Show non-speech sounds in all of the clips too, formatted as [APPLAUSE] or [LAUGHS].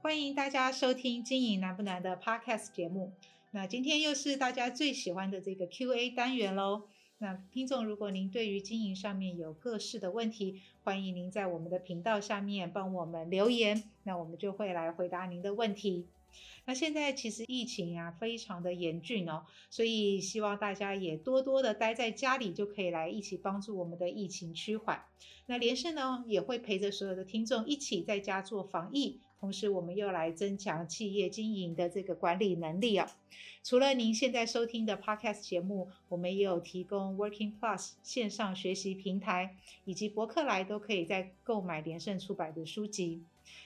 欢迎大家收听《经营难不难》的 Podcast 节目。那今天又是大家最喜欢的这个 Q&A 单元喽。那听众，如果您对于经营上面有各式的问题，欢迎您在我们的频道下面帮我们留言，那我们就会来回答您的问题。那现在其实疫情啊非常的严峻哦，所以希望大家也多多的待在家里，就可以来一起帮助我们的疫情趋缓。那连胜呢也会陪着所有的听众一起在家做防疫，同时我们又来增强企业经营的这个管理能力哦。除了您现在收听的 Podcast 节目，我们也有提供 Working Plus 线上学习平台，以及博客来都可以在购买连胜出版的书籍。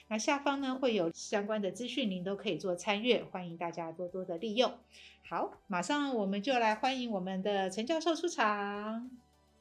那下方呢会有相关的资讯，您都可以做参阅，欢迎大家多多的利用。好，马上我们就来欢迎我们的陈教授出场。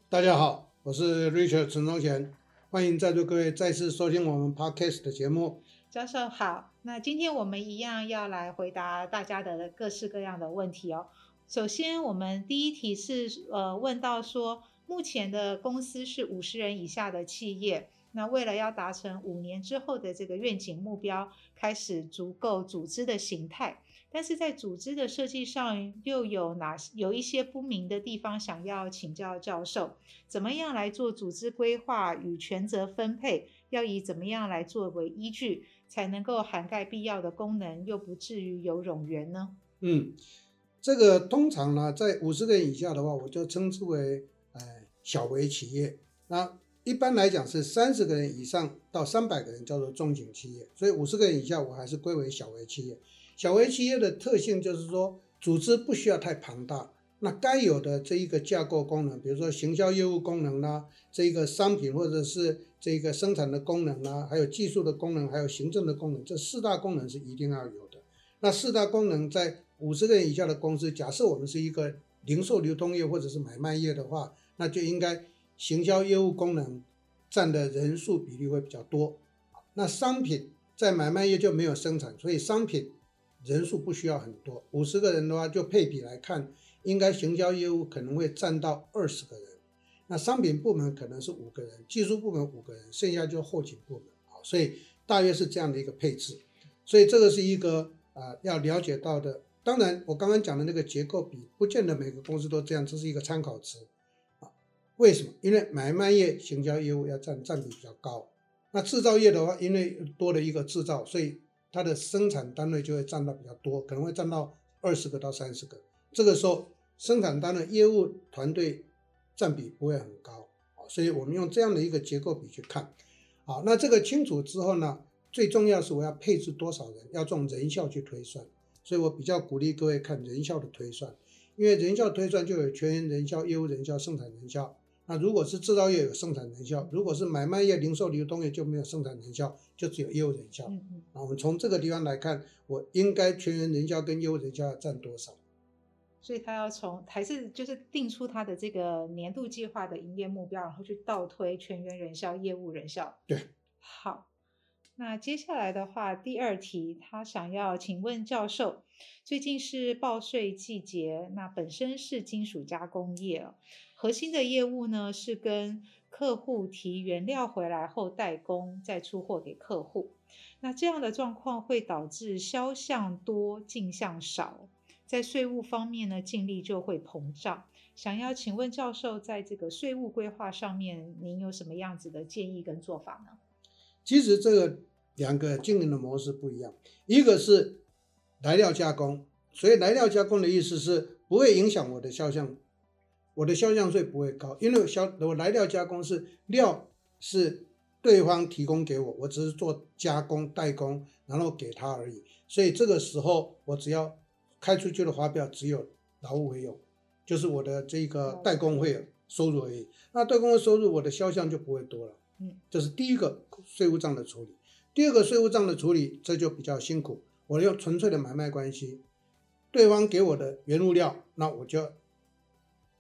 大家好，我是 Richard 陈宗贤，欢迎在座各位再次收听我们 Podcast 的节目。教授好，那今天我们一样要来回答大家的各式各样的问题哦。首先，我们第一题是呃问到说，目前的公司是五十人以下的企业。那为了要达成五年之后的这个愿景目标，开始足够组织的形态，但是在组织的设计上又有哪有一些不明的地方，想要请教教授，怎么样来做组织规划与权责分配？要以怎么样来作为依据，才能够涵盖必要的功能，又不至于有冗员呢？嗯，这个通常呢，在五十个人以下的话，我就称之为呃小微企业。那一般来讲是三十个人以上到三百个人叫做中型企业，所以五十个人以下我还是归为小微企业。小微企业的特性就是说，组织不需要太庞大，那该有的这一个架构功能，比如说行销业务功能啦，这一个商品或者是这一个生产的功能啦，还有技术的功能，还有行政的功能，这四大功能是一定要有的。那四大功能在五十个人以下的公司，假设我们是一个零售流通业或者是买卖业的话，那就应该。行销业务功能占的人数比例会比较多，那商品在买卖业就没有生产，所以商品人数不需要很多。五十个人的话，就配比来看，应该行销业务可能会占到二十个人，那商品部门可能是五个人，技术部门五个人，剩下就后勤部门啊，所以大约是这样的一个配置。所以这个是一个啊要了解到的。当然，我刚刚讲的那个结构比，不见得每个公司都这样，这是一个参考值啊。为什么？因为买卖业行销业务要占占比比较高，那制造业的话，因为多了一个制造，所以它的生产单位就会占到比较多，可能会占到二十个到三十个。这个时候，生产端的业务团队占比不会很高啊，所以我们用这样的一个结构比去看。好，那这个清楚之后呢，最重要是我要配置多少人，要从人效去推算，所以我比较鼓励各位看人效的推算，因为人效推算就有全员人效、业务人效、生产人效。那如果是制造业有生产人效，如果是买卖业、零售流通业就没有生产人效，就只有业务人效。嗯，那我们从这个地方来看，我应该全员人效跟业务人效要占多少？所以他要从还是就是定出他的这个年度计划的营业目标，然后去倒推全员人效、业务人效。对，好。那接下来的话，第二题，他想要请问教授，最近是报税季节，那本身是金属加工业。核心的业务呢，是跟客户提原料回来后代工，再出货给客户。那这样的状况会导致销项多进项少，在税务方面呢，净利就会膨胀。想要请问教授，在这个税务规划上面，您有什么样子的建议跟做法呢？其实这个两个经营的模式不一样，一个是来料加工，所以来料加工的意思是不会影响我的销项。我的销项税不会高，因为销我来料加工是料是对方提供给我，我只是做加工代工，然后给他而已。所以这个时候我只要开出去的发票只有劳务费用，就是我的这个代工费收入而已。那代工的收入，我的销项就不会多了。嗯，这是第一个税务账的处理。第二个税务账的处理，这就比较辛苦。我用纯粹的买卖关系，对方给我的原物料，那我就。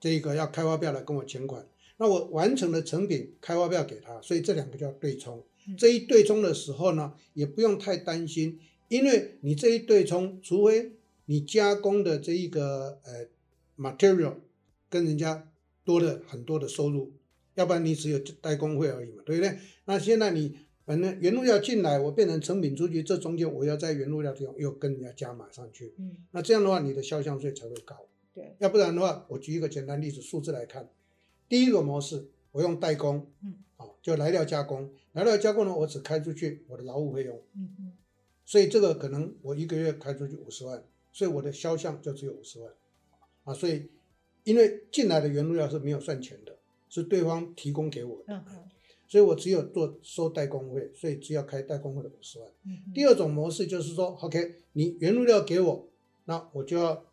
这个要开发票来跟我钱款，那我完成了成品开发票给他，所以这两个叫对冲。这一对冲的时候呢，也不用太担心，因为你这一对冲，除非你加工的这一个呃 material 跟人家多了很多的收入，要不然你只有代工费而已嘛，对不对？那现在你反正原物料进来，我变成成品出去，这中间我要在原物料地方又跟人家加码上去。嗯，那这样的话，你的销项税才会高。对，要不然的话，我举一个简单例子，数字来看，第一个模式，我用代工，嗯，好，就来料加工，来料加工呢，我只开出去我的劳务费用，嗯嗯，所以这个可能我一个月开出去五十万，所以我的销项就只有五十万，啊，所以因为进来的原物料是没有算钱的，是对方提供给我的，嗯嗯，所以我只有做收代工费，所以只要开代工费的五十万。嗯，第二种模式就是说，OK，你原物料给我，那我就要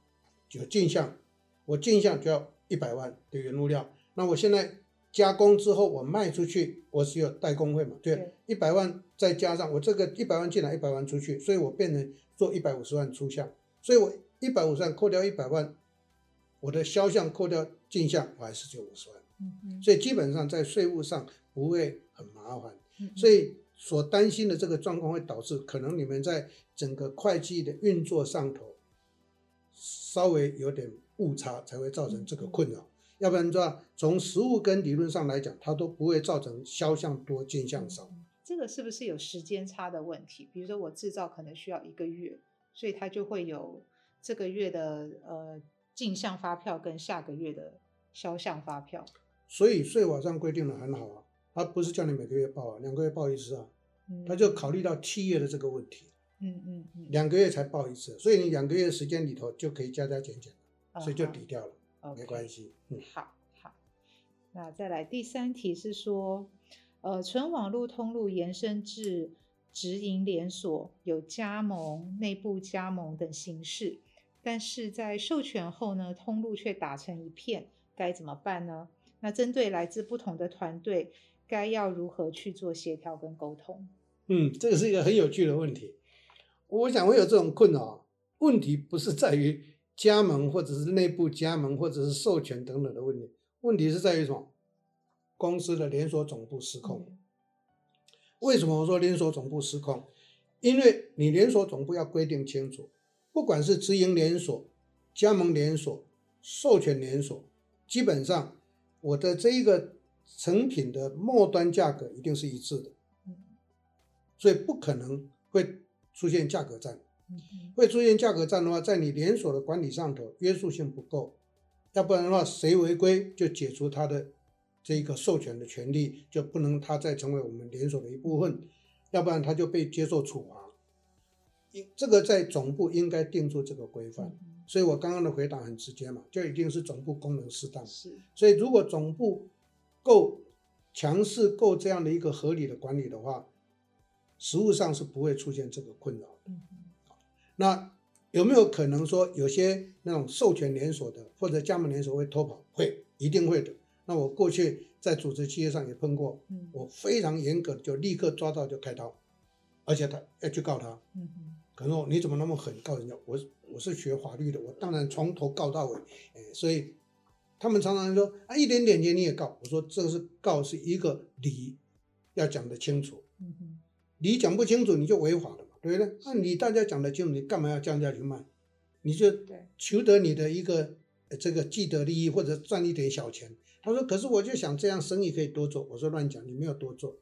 有进项。我进项就要一百万的原物料，那我现在加工之后我卖出去，我是有代工费嘛？对，一百万再加上我这个一百万进来，一百万出去，所以我变成做一百五十万出项，所以我一百五十万扣掉一百万，我的销项扣掉进项，我还是只有五十万。嗯嗯，所以基本上在税务上不会很麻烦。嗯，所以所担心的这个状况会导致可能你们在整个会计的运作上头稍微有点。误差才会造成这个困扰，要不然的话，从实物跟理论上来讲，它都不会造成销项多进项少。这个是不是有时间差的问题？比如说我制造可能需要一个月，所以它就会有这个月的呃进项发票跟下个月的销项发票。所以税法上规定的很好啊，他不是叫你每个月报啊，两个月报一次啊，他就考虑到企业的这个问题。嗯嗯嗯，两个月才报一次，所以你两个月时间里头就可以加加减减。所以就抵掉了，uh -huh. 没关系。嗯，好好。那再来第三题是说，呃，纯网络通路延伸至直营连锁，有加盟、内部加盟等形式，但是在授权后呢，通路却打成一片，该怎么办呢？那针对来自不同的团队，该要如何去做协调跟沟通？嗯，这个是一个很有趣的问题。我想会有这种困扰，问题不是在于。加盟或者是内部加盟或者是授权等等的问题，问题是在于什么？公司的连锁总部失控。为什么我说连锁总部失控？因为你连锁总部要规定清楚，不管是直营连锁、加盟连锁、授权连锁，基本上我的这一个成品的末端价格一定是一致的，所以不可能会出现价格战。会出现价格战的话，在你连锁的管理上头约束性不够，要不然的话，谁违规就解除他的这个授权的权利，就不能它再成为我们连锁的一部分，要不然它就被接受处罚。这个在总部应该定出这个规范。所以我刚刚的回答很直接嘛，就一定是总部功能适当。是。所以如果总部够强势、够这样的一个合理的管理的话，实物上是不会出现这个困扰的。那有没有可能说有些那种授权连锁的或者加盟连锁会偷跑？会，一定会的。那我过去在组织企业上也碰过，我非常严格，就立刻抓到就开刀，而且他要去告他。可能你怎么那么狠告人家？我我是学法律的，我当然从头告到尾。哎，所以他们常常说啊，一点点钱你也告。我说这个是告是一个理，要讲得清楚。理讲不清楚你就违法了嘛。对不对？那你大家讲得清楚，你干嘛要降价去卖？你就求得你的一个这个既得利益，或者赚一点小钱。他说：“可是我就想这样生意可以多做。”我说：“乱讲，你没有多做，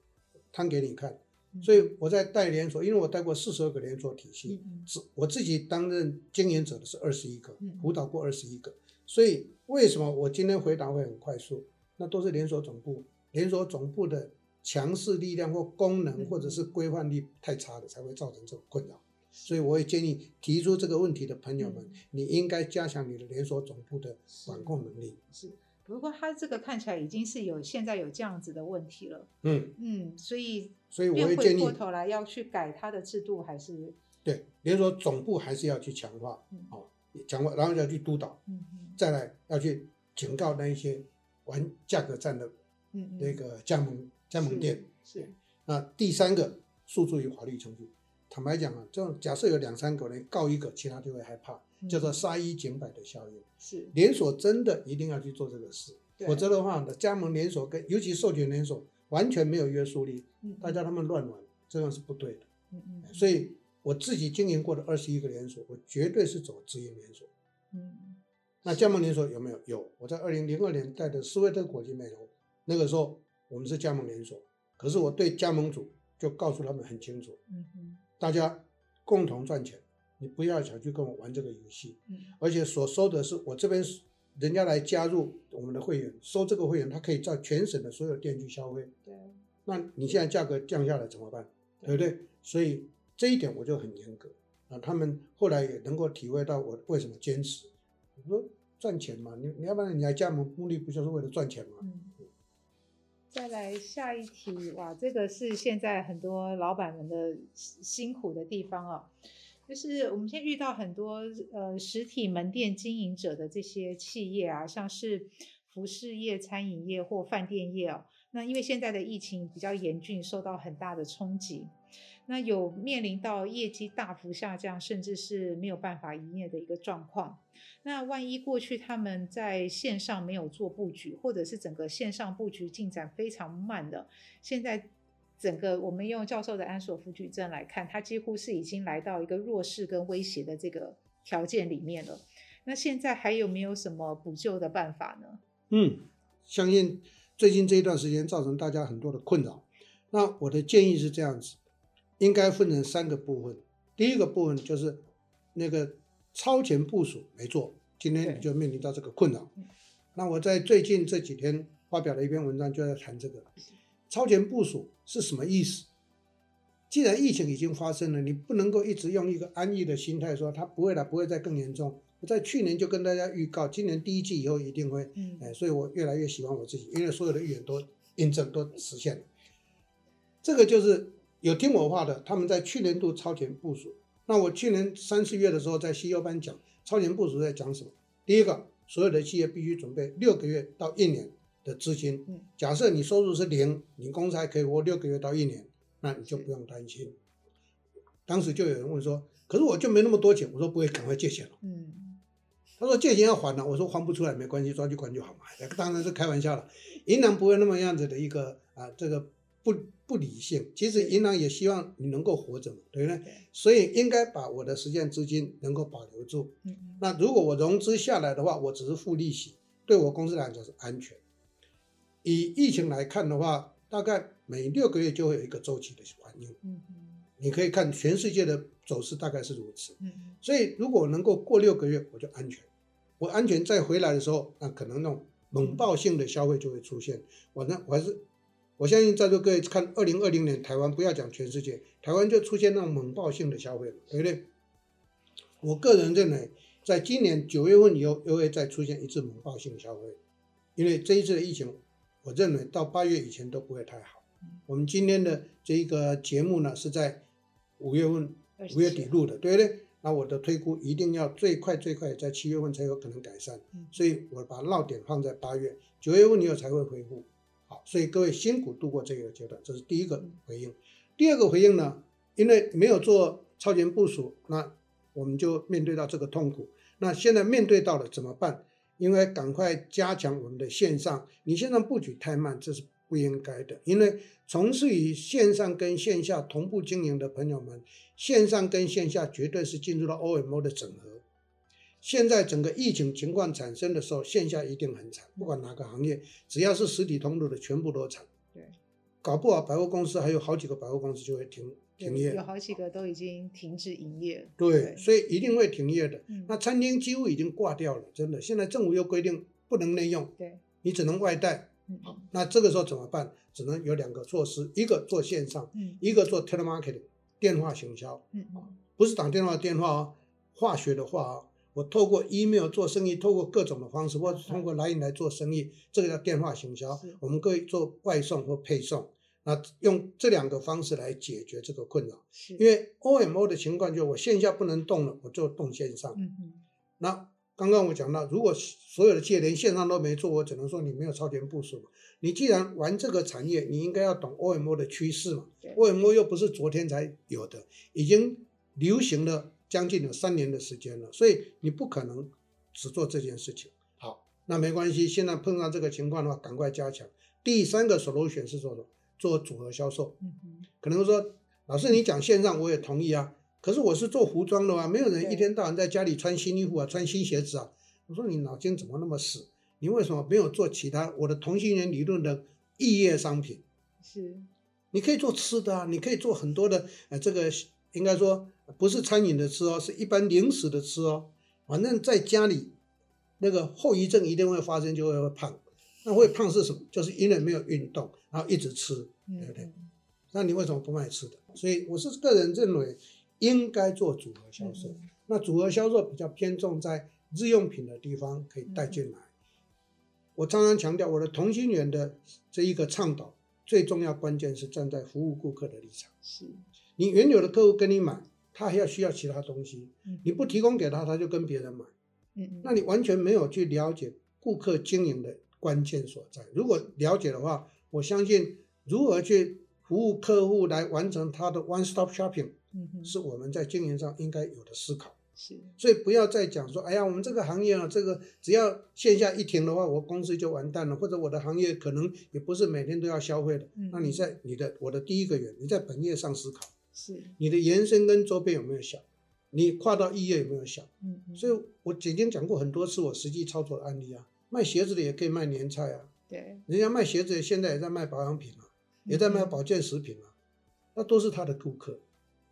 摊给你看。”所以我在带连锁，因为我带过四十二个连锁体系，我自己担任经营者的是二十一个，辅导过二十一个。所以为什么我今天回答会很快速？那都是连锁总部，连锁总部的。强势力量或功能或者是规范力太差的，才会造成这种困扰。所以我也建议提出这个问题的朋友们，你应该加强你的连锁总部的管控能力。是，不过他这个看起来已经是有现在有这样子的问题了。嗯嗯，所以所以我会建议过头来要去改他的制度，还是对连锁总部还是要去强化，好强化，然后要去督导，嗯嗯，再来要去警告那一些玩价格战的，嗯那个加盟。加盟店是，是那第三个诉诸于法律程序。坦白讲啊，这种假设有两三个人告一个，其他就会害怕，嗯、叫做杀一儆百的效应。是连锁真的一定要去做这个事，否则的话呢，加盟连锁跟尤其授权连锁完全没有约束力，嗯、大家他们乱玩，这样是不对的。嗯嗯。所以我自己经营过的二十一个连锁，我绝对是走直营连锁。嗯。那加盟连锁有没有？有。我在二零零二年带的斯威特国际美容，那个时候。我们是加盟连锁，可是我对加盟主就告诉他们很清楚，嗯哼，大家共同赚钱，你不要想去跟我玩这个游戏，嗯，而且所收的是我这边人家来加入我们的会员，收这个会员，他可以在全省的所有店去消费，对，那你现在价格降下来怎么办？对，不对？所以这一点我就很严格啊，他们后来也能够体会到我为什么坚持，我说赚钱嘛，你你要不然你来加盟，目的不就是为了赚钱吗？嗯。再来下一题，哇，这个是现在很多老板们的辛苦的地方哦，就是我们现在遇到很多呃实体门店经营者的这些企业啊，像是服饰业、餐饮业或饭店业哦，那因为现在的疫情比较严峻，受到很大的冲击。那有面临到业绩大幅下降，甚至是没有办法营业的一个状况。那万一过去他们在线上没有做布局，或者是整个线上布局进展非常慢的，现在整个我们用教授的安索夫矩阵来看，它几乎是已经来到一个弱势跟威胁的这个条件里面了。那现在还有没有什么补救的办法呢？嗯，相信最近这一段时间造成大家很多的困扰。那我的建议是这样子。应该分成三个部分，第一个部分就是那个超前部署没做，今天你就面临到这个困扰。那我在最近这几天发表了一篇文章，就在谈这个超前部署是什么意思。既然疫情已经发生了，你不能够一直用一个安逸的心态说它不会了，不会再更严重。我在去年就跟大家预告，今年第一季以后一定会，哎，所以我越来越喜欢我自己，因为所有的预言都印证都实现了。这个就是。有听我话的，他们在去年度超前部署。那我去年三四月的时候在 CEO 班讲超前部署在讲什么？第一个，所有的企业必须准备六个月到一年的资金。假设你收入是零，你公司还可以活六个月到一年，那你就不用担心。当时就有人问说：“可是我就没那么多钱。”我说：“不会，赶快借钱了。”嗯，他说：“借钱要还了。”我说：“还不出来没关系，抓去关就好嘛。”当然是开玩笑了，银行不会那么样子的一个啊，这个。不不理性，其实银行也希望你能够活着嘛，对不对？对，所以应该把我的实现资金能够保留住。嗯嗯。那如果我融资下来的话，我只是付利息，对我公司来讲是安全。以疫情来看的话，大概每六个月就会有一个周期的反应。嗯嗯。你可以看全世界的走势大概是如此。所以如果能够过六个月，我就安全。我安全再回来的时候，那可能那种猛爆性的消费就会出现。我呢，我还是。我相信在座各位看，二零二零年台湾不要讲全世界，台湾就出现那种猛爆性的消费了，对不对？我个人认为，在今年九月份以后又会再出现一次猛爆性的消费，因为这一次的疫情，我认为到八月以前都不会太好。我们今天的这一个节目呢，是在五月份五月底录的，对不对？那我的推估一定要最快最快在七月份才有可能改善，所以我把落点放在八月，九月份以后才会恢复。所以各位辛苦度过这个阶段，这是第一个回应。第二个回应呢，因为没有做超前部署，那我们就面对到这个痛苦。那现在面对到了怎么办？因为赶快加强我们的线上，你线上布局太慢，这是不应该的。因为从事于线上跟线下同步经营的朋友们，线上跟线下绝对是进入了 OMO 的整合。现在整个疫情情况产生的时候，线下一定很惨，不管哪个行业，只要是实体通路的，全部都惨。对，搞不好百货公司还有好几个百货公司就会停停业，有好几个都已经停止营业。对，对，所以一定会停业的。嗯、那餐厅几乎已经挂掉了，真的。现在政府又规定不能内用，对，你只能外带。嗯，那这个时候怎么办？只能有两个措施，一个做线上，嗯，一个做 telemarketing 电话行销。嗯，不是打电话电话哦，化学的话哦。我透过 email 做生意，透过各种的方式，或者通过 LINE 来做生意，这个叫电话行销。我们可以做外送或配送，那用这两个方式来解决这个困扰。因为 OMO 的情况就是我线下不能动了，我就动线上。嗯嗯。那刚刚我讲到，如果所有的企业连线上都没做，我只能说你没有超前部署嘛。你既然玩这个产业，你应该要懂 OMO 的趋势嘛。OMO 又不是昨天才有的，已经流行了。将近有三年的时间了，所以你不可能只做这件事情。好，那没关系。现在碰上这个情况的话，赶快加强。第三个 solution 是做什么？做组合销售。嗯嗯。可能说，老师你讲线上我也同意啊，可是我是做服装的啊，没有人一天到晚在家里穿新衣服啊，穿新鞋子啊。我说你脑筋怎么那么死？你为什么没有做其他？我的同性恋理论的异业商品。是。你可以做吃的啊，你可以做很多的，呃，这个应该说不是餐饮的吃哦，是一般零食的吃哦。反正在家里，那个后遗症一定会发生，就会会胖。那会胖是什么？就是因为没有运动，然后一直吃，对不对？那你为什么不卖吃的？所以我是个人认为，应该做组合销售。那组合销售比较偏重在日用品的地方可以带进来。我常常强调，我的同心圆的这一个倡导，最重要关键是站在服务顾客的立场。是你原有的客户跟你买，他还要需要其他东西，你不提供给他，他就跟别人买。嗯嗯，那你完全没有去了解顾客经营的。关键所在，如果了解的话，我相信如何去服务客户来完成他的 one stop shopping，嗯，是我们在经营上应该有的思考。是，所以不要再讲说，哎呀，我们这个行业啊，这个只要线下一停的话，我公司就完蛋了，或者我的行业可能也不是每天都要消费的。嗯，那你在你的我的第一个月，你在本业上思考，是，你的延伸跟周边有没有小？你跨到异业有没有小？嗯嗯，所以我已经讲过很多次我实际操作的案例啊。卖鞋子的也可以卖年菜啊，对，人家卖鞋子现在也在卖保养品啊，嗯、也在卖保健食品啊，那都是他的顾客。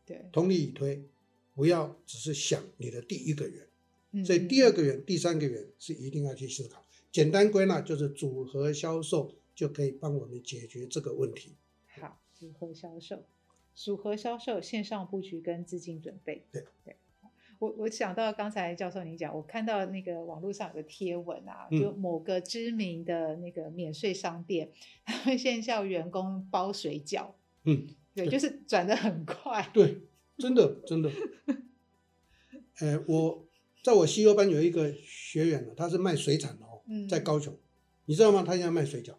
对，同理以推，不要只是想你的第一个人，嗯、所以第二个元、第三个元是一定要去思考。简单归纳就是组合销售就可以帮我们解决这个问题。好，组合销售，组合销售线上布局跟资金准备。对对。我我想到刚才教授您讲，我看到那个网络上有个贴文啊，就某个知名的那个免税商店，他们现在叫员工包水饺，嗯，对，对就是转的很快，对，真的真的。呃，我在我 CEO 班有一个学员呢，他是卖水产的哦，在高雄，你知道吗？他现在卖水饺，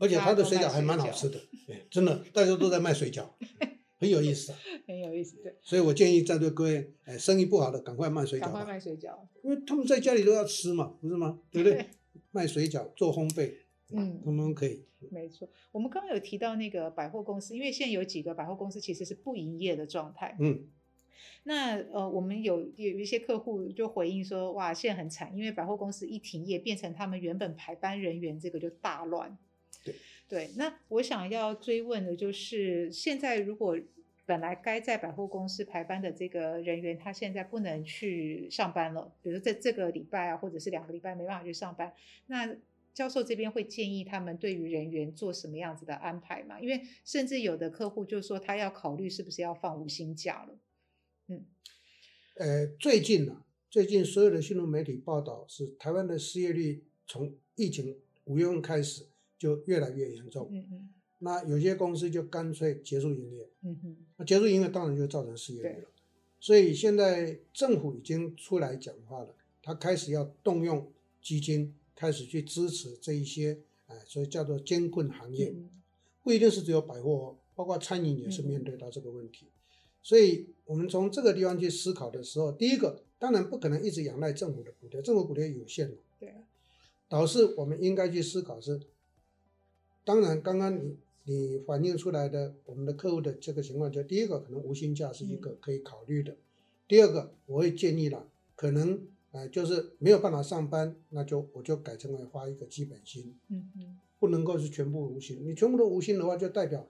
而且他的水饺还蛮好吃的，[LAUGHS] 对，真的，大家都在卖水饺。[LAUGHS] 很有意思啊，[LAUGHS] 很有意思，对。所以我建议在座各位，哎，生意不好的赶快卖水饺。赶快卖水饺，因为他们在家里都要吃嘛，不是吗？[LAUGHS] 对不对？卖水饺做烘焙，嗯，通通可以。没错，我们刚刚有提到那个百货公司，因为现在有几个百货公司其实是不营业的状态。嗯。那呃，我们有有一些客户就回应说，哇，现在很惨，因为百货公司一停业，变成他们原本排班人员这个就大乱。对。对，那我想要追问的就是，现在如果本来该在百货公司排班的这个人员，他现在不能去上班了，比如在这个礼拜啊，或者是两个礼拜没办法去上班，那教授这边会建议他们对于人员做什么样子的安排吗？因为甚至有的客户就说他要考虑是不是要放无薪假了。嗯，呃，最近呢、啊，最近所有的新闻媒体报道是台湾的失业率从疫情五月份开始。就越来越严重，嗯嗯，那有些公司就干脆结束营业，嗯哼，那结束营业当然就造成失业率了，所以现在政府已经出来讲话了，他开始要动用基金，开始去支持这一些，哎，所以叫做艰困行业，不一定是只有百货，包括餐饮也是面对到这个问题，所以我们从这个地方去思考的时候，第一个当然不可能一直仰赖政府的补贴，政府补贴有限嘛，对，导致我们应该去思考是。当然，刚刚你你反映出来的我们的客户的这个情况，就第一个可能无薪假是一个可以考虑的，第二个我会建议了，可能呃就是没有办法上班，那就我就改成为发一个基本薪，嗯嗯，不能够是全部无薪，你全部都无薪的话，就代表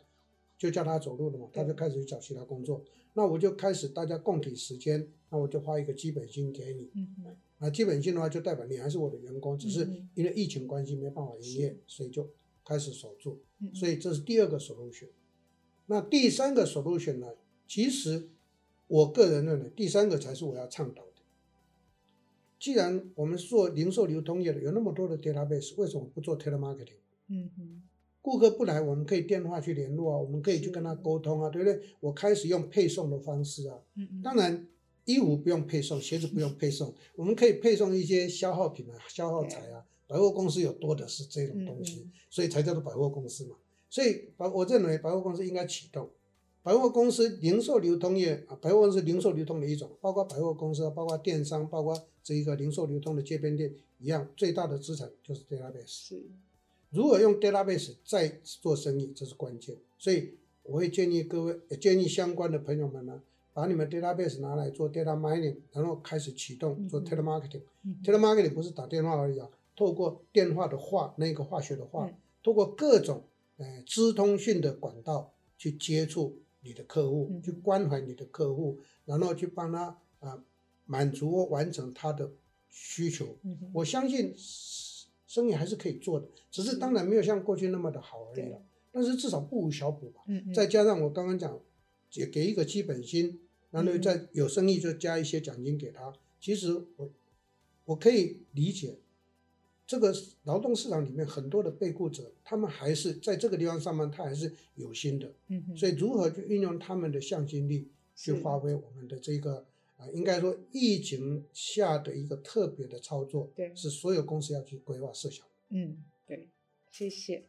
就叫他走路了嘛，他就开始去找其他工作，那我就开始大家共体时间，那我就发一个基本薪给你，嗯嗯，那基本薪的话就代表你还是我的员工，只是因为疫情关系没办法营业，所以就。开始守住，所以这是第二个 solution。那第三个 solution 呢？其实我个人认为，第三个才是我要倡导的。既然我们做零售流通业的有那么多的 database，为什么不做 telemarketing？嗯哼，顾客不来，我们可以电话去联络啊，我们可以去跟他沟通啊，对不对？我开始用配送的方式啊，嗯嗯当然衣服不用配送，鞋子不用配送，我们可以配送一些消耗品啊，消耗材啊。百货公司有多的是这种东西，所以才叫做百货公司嘛。所以百我认为百货公司应该启动。百货公司零售流通业啊，百货公司零售流通的一种，包括百货公司，包括电商，包括这一个零售流通的街边店一样，最大的资产就是 database。是，如何用 database 再做生意，这是关键。所以我会建议各位，建议相关的朋友们呢，把你们 database 拿来做 data mining，然后开始启动做 telemarketing。telemarketing 不是打电话而已啊。透过电话的话，那个化学的话，透过各种呃资通讯的管道，去接触你的客户，嗯、去关怀你的客户，然后去帮他啊、呃、满足完成他的需求。嗯、我相信生意还是可以做的，只是当然没有像过去那么的好而已了。但是至少不无小补吧。嗯嗯。再加上我刚刚讲，也给一个基本薪，然后再有生意就加一些奖金给他。嗯、其实我我可以理解。这个劳动市场里面很多的被雇者，他们还是在这个地方上班，他还是有心的。嗯哼。所以如何去运用他们的向心力，去发挥我们的这个啊、呃，应该说疫情下的一个特别的操作，对，是所有公司要去规划设想。嗯，对，谢谢。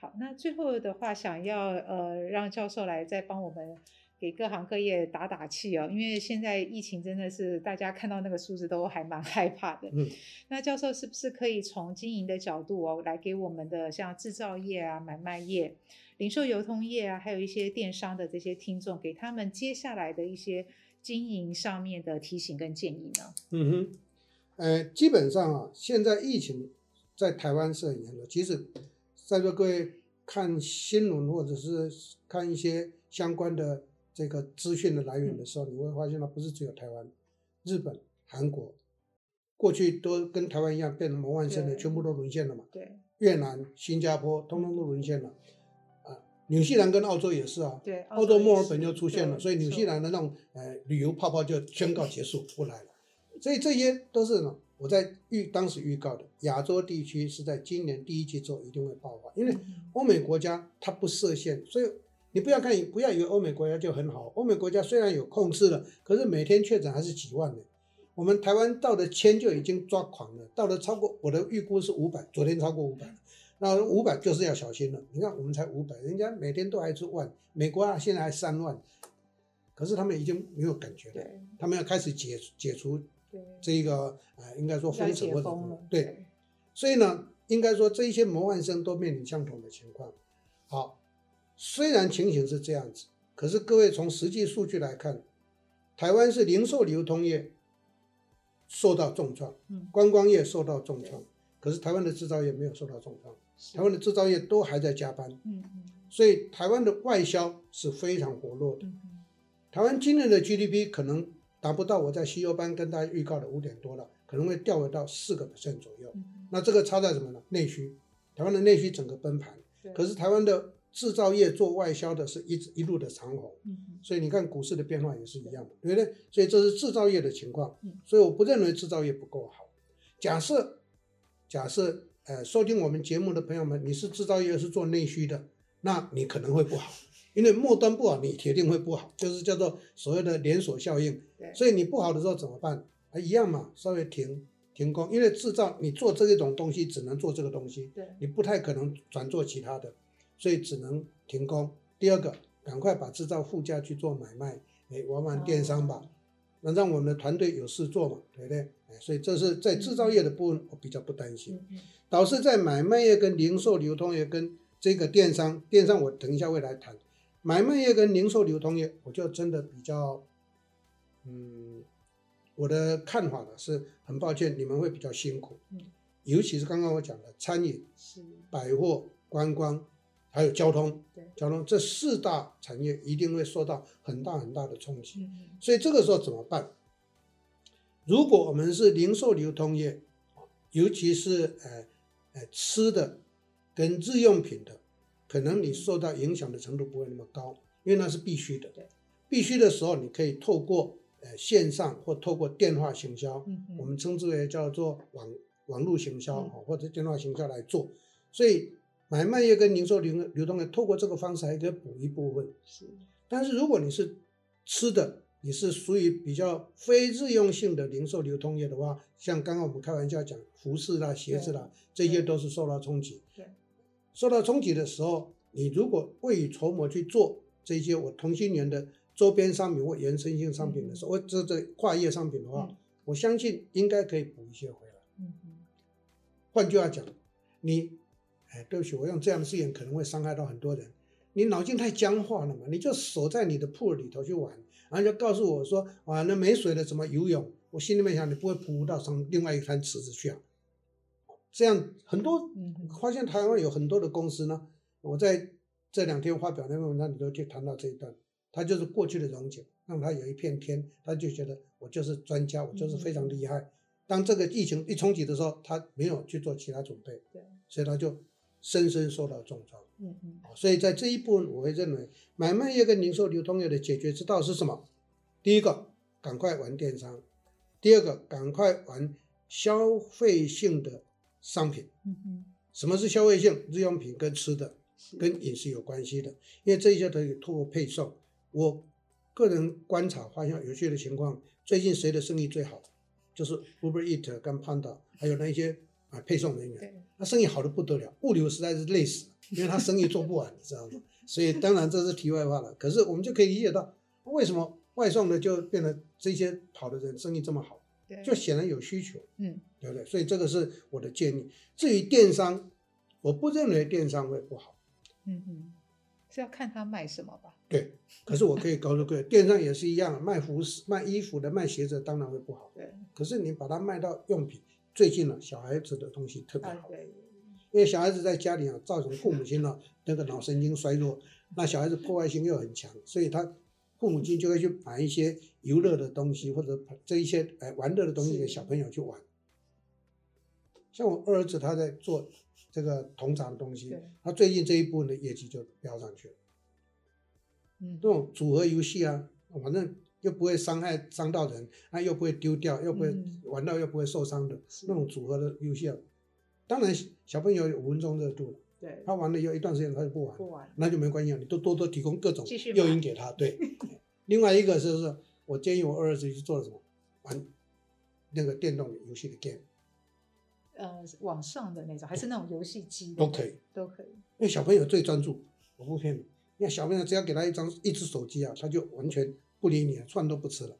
好，那最后的话，想要呃让教授来再帮我们。给各行各业打打气哦，因为现在疫情真的是大家看到那个数字都还蛮害怕的。嗯，[LAUGHS] 那教授是不是可以从经营的角度哦，来给我们的像制造业啊、买卖业、零售流通业啊，还有一些电商的这些听众，给他们接下来的一些经营上面的提醒跟建议呢？嗯哼，呃，基本上啊，现在疫情在台湾是很严重。其实，在座各位看新闻或者是看一些相关的。这个资讯的来源的时候，你会发现它不是只有台湾、日本、韩国，过去都跟台湾一样变成模范生的，全部都沦陷了嘛。对。越南、新加坡通通都沦陷了，啊，纽西兰跟澳洲也是啊。对。澳洲墨尔本就出现了，所以纽西兰的那种呃旅游泡泡就宣告结束不来了。所以这些都是呢，我在预当时预告的，亚洲地区是在今年第一季之后一定会爆发，因为欧美国家它不设限，所以。你不要看，不要以为欧美国家就很好。欧美国家虽然有控制了，可是每天确诊还是几万的。我们台湾到的千就已经抓狂了，到了超过我的预估是五百，昨天超过五百了，那五百就是要小心了。你看我们才五百，人家每天都还是万，美国啊现在还三万，可是他们已经没有感觉了，他们要开始解解除这一个呃，应该说封城或者什么，对，所以呢，应该说这一些模范生都面临相同的情况。好。虽然情形是这样子，可是各位从实际数据来看，台湾是零售流通业受到重创，观光业受到重创，可是台湾的制造业没有受到重创，台湾的制造业都还在加班，所以台湾的外销是非常活络的。台湾今年的 GDP 可能达不到我在西欧班跟大家预告的五点多了，可能会掉回到四个 percent 左右。那这个差在什么呢？内需，台湾的内需整个崩盘，可是台湾的。制造业做外销的是一直一路的长虹，所以你看股市的变化也是一样的，对不对？所以这是制造业的情况，所以我不认为制造业不够好。假设假设呃，收听我们节目的朋友们，你是制造业是做内需的，那你可能会不好，[LAUGHS] 因为末端不好，你铁定会不好，就是叫做所谓的连锁效应。所以你不好的时候怎么办？啊，一样嘛，稍微停停工，因为制造你做这一种东西只能做这个东西，你不太可能转做其他的。所以只能停工。第二个，赶快把制造附加去做买卖，哎，玩玩电商吧，那让我们的团队有事做嘛，对不对？哎，所以这是在制造业的部分，我比较不担心。导致在买卖业跟零售流通业跟这个电商，电商我等一下会来谈。买卖业跟零售流通业，我就真的比较，嗯，我的看法呢是很抱歉，你们会比较辛苦，嗯尤其是刚刚我讲的餐饮、百货、观光。还有交通，交通这四大产业一定会受到很大很大的冲击，所以这个时候怎么办？如果我们是零售流通业，尤其是呃呃吃的跟日用品的，可能你受到影响的程度不会那么高，因为那是必须的。必须的时候，你可以透过呃线上或透过电话行销，我们称之为叫做网网络行销或者电话行销来做，所以。买卖业跟零售流流通业，透过这个方式还可以补一部分。是，但是如果你是吃的，你是属于比较非日用性的零售流通业的话，像刚刚我们开玩笑讲服饰啦、鞋子啦，这些都是受到冲击。对，受到冲击的时候，你如果未雨绸缪去做这些我同心圆的周边商品或延伸性商品的时候，或者这跨业商品的话，我相信应该可以补一些回来。嗯嗯。换句话讲，你。哎，对不起，我用这样的字眼可能会伤害到很多人。你脑筋太僵化了嘛？你就锁在你的 pool 里头去玩，然后就告诉我说：“啊，那没水了怎么游泳？”我心里面想，你不会扑到上另外一滩池子去啊？这样很多，发现台湾有很多的公司呢。我在这两天发表那篇文章里头就谈到这一段，他就是过去的荣景，让他有一片天，他就觉得我就是专家，我就是非常厉害。当这个疫情一冲击的时候，他没有去做其他准备，对，所以他就深深受到重创。嗯嗯，所以在这一部分，我会认为买卖业跟零售流通业的解决之道是什么？第一个，赶快玩电商；第二个，赶快玩消费性的商品。嗯嗯，什么是消费性？日用品跟吃的。跟饮食有关系的，因为这些都可以透过配送。我个人观察发现有趣的情况，最近谁的生意最好？就是 Uber Eat 跟 Panda，还有那些啊配送人员，他生意好的不得了。物流实在是累死了，因为他生意做不完，你知道吗？所以当然这是题外话了。可是我们就可以理解到，为什么外送的就变得这些跑的人生意这么好？就显然有需求，嗯，对不对？所以这个是我的建议。至于电商，我不认为电商会不好。嗯嗯，是要看他卖什么吧？对，可是我可以告诉各位，电商也是一样，卖服饰、卖衣服的、卖鞋子当然会不好。对，可是你把它卖到用品，最近呢，小孩子的东西特别好。因为小孩子在家里啊，造成父母亲呢那个脑神经衰弱，那小孩子破坏性又很强，所以他父母亲就会去买一些游乐的东西，或者这一些哎玩乐的东西给小朋友去玩。像我二儿子他在做。这个同厂的东西，他最近这一部分的业绩就飙上去了。嗯，这种组合游戏啊，反正又不会伤害伤到人，啊又不会丢掉，又不会玩到又不会受伤的那种组合的游戏啊。当然小朋友有五分钟热度，对，他玩了有一段时间他就不玩，不玩那就没关系，你都多多提供各种诱因给他。对 [LAUGHS] [LAUGHS] 另外一个就是我建议我二儿子去做了什么，玩那个电动游戏的 game。呃，网上的那种，还是那种游戏机都可以，都可以。因为小朋友最专注，我不骗你。因为小朋友只要给他一张一只手机啊，他就完全不理你，饭都不吃了。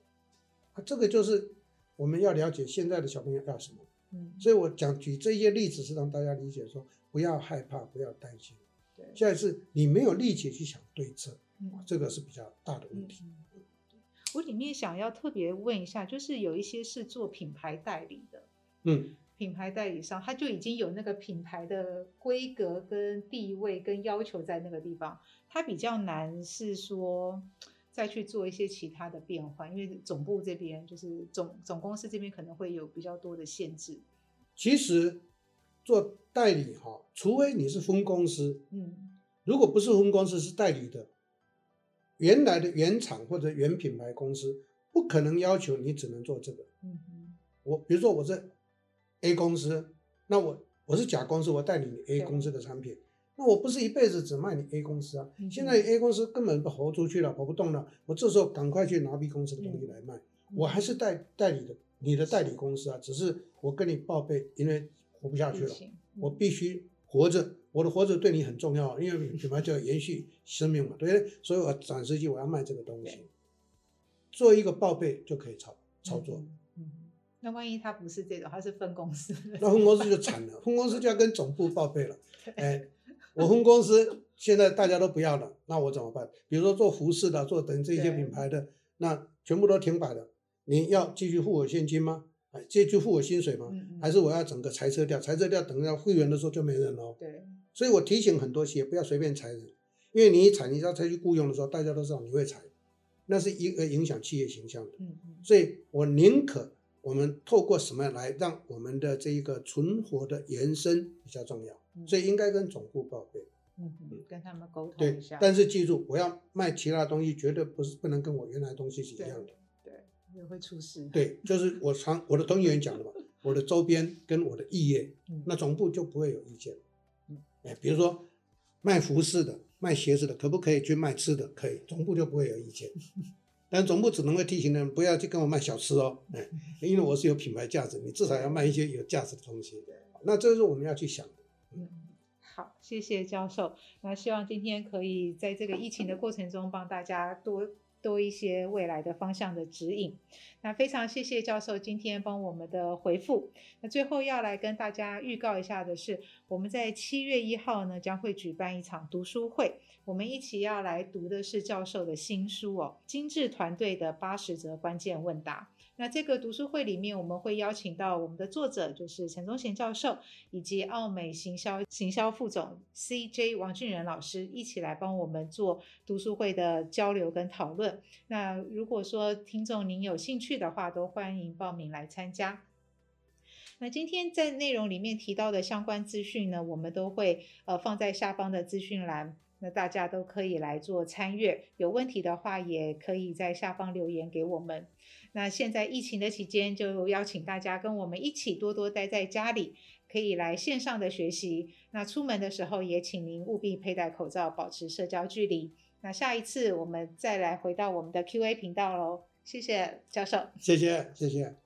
啊，这个就是我们要了解现在的小朋友要什么。嗯，所以我讲举这些例子是让大家理解说，不要害怕，不要担心。对，现在是你没有力气去想对策，嗯，这个是比较大的问题。嗯，我里面想要特别问一下，就是有一些是做品牌代理的，嗯。品牌代理商，他就已经有那个品牌的规格跟地位跟要求在那个地方，他比较难是说再去做一些其他的变换，因为总部这边就是总总公司这边可能会有比较多的限制。其实做代理哈，除非你是分公司，嗯，如果不是分公司是代理的，原来的原厂或者原品牌公司不可能要求你只能做这个。嗯哼，我比如说我这。A 公司，那我我是甲公司，我代理你 A 公司的产品，那我不是一辈子只卖你 A 公司啊。现在 A 公司根本不活出去了，跑不动了，我这时候赶快去拿 B 公司的东西来卖，我还是代代理的你的代理公司啊，只是我跟你报备，因为活不下去了，我必须活着，我的活着对你很重要，因为品牌就要延续生命嘛，对不对？所以我展示机我要卖这个东西，做一个报备就可以操操作。嗯那万一他不是这种，他是分公司，那分公司就惨了，分公司就要跟总部报备了。[LAUGHS] 哎，我分公司现在大家都不要了，那我怎么办？比如说做服饰的，做等这些品牌的，那全部都停摆了。你要继续付我现金吗？哎，继续付我薪水吗？嗯嗯，还是我要整个裁撤掉？裁撤掉，等到会员的时候就没人了。对，所以我提醒很多企业不要随便裁人，因为你一裁，你要再去雇佣的时候，大家都知道你会裁，那是一个影响企业形象的。嗯嗯，所以我宁可。我们透过什么来让我们的这一个存活的延伸比较重要，所以应该跟总部报备，嗯嗯，跟他们沟通一下。对，但是记住，我要卖其他东西，绝对不是不能跟我原来东西是一样的，对，也会出事。对，就是我常我的同学讲的嘛，我的周边跟我的异业，那总部就不会有意见。嗯哎，比如说卖服饰的、卖鞋子的，可不可以去卖吃的？可以，总部就不会有意见。[LAUGHS] 但总部只能会提醒人不要去跟我卖小吃哦，哎，[LAUGHS] 因为我是有品牌价值，你至少要卖一些有价值的东西。那这是我们要去想的。嗯，好，谢谢教授。那希望今天可以在这个疫情的过程中帮大家多。多一些未来的方向的指引。那非常谢谢教授今天帮我们的回复。那最后要来跟大家预告一下的是，我们在七月一号呢将会举办一场读书会，我们一起要来读的是教授的新书哦，《精致团队的八十则关键问答》。那这个读书会里面，我们会邀请到我们的作者，就是陈宗贤教授，以及奥美行销行销副总 CJ 王俊仁老师，一起来帮我们做读书会的交流跟讨论。那如果说听众您有兴趣的话，都欢迎报名来参加。那今天在内容里面提到的相关资讯呢，我们都会呃放在下方的资讯栏。那大家都可以来做参阅，有问题的话也可以在下方留言给我们。那现在疫情的期间，就邀请大家跟我们一起多多待在家里，可以来线上的学习。那出门的时候也请您务必佩戴口罩，保持社交距离。那下一次我们再来回到我们的 Q&A 频道喽。谢谢教授，谢谢谢谢。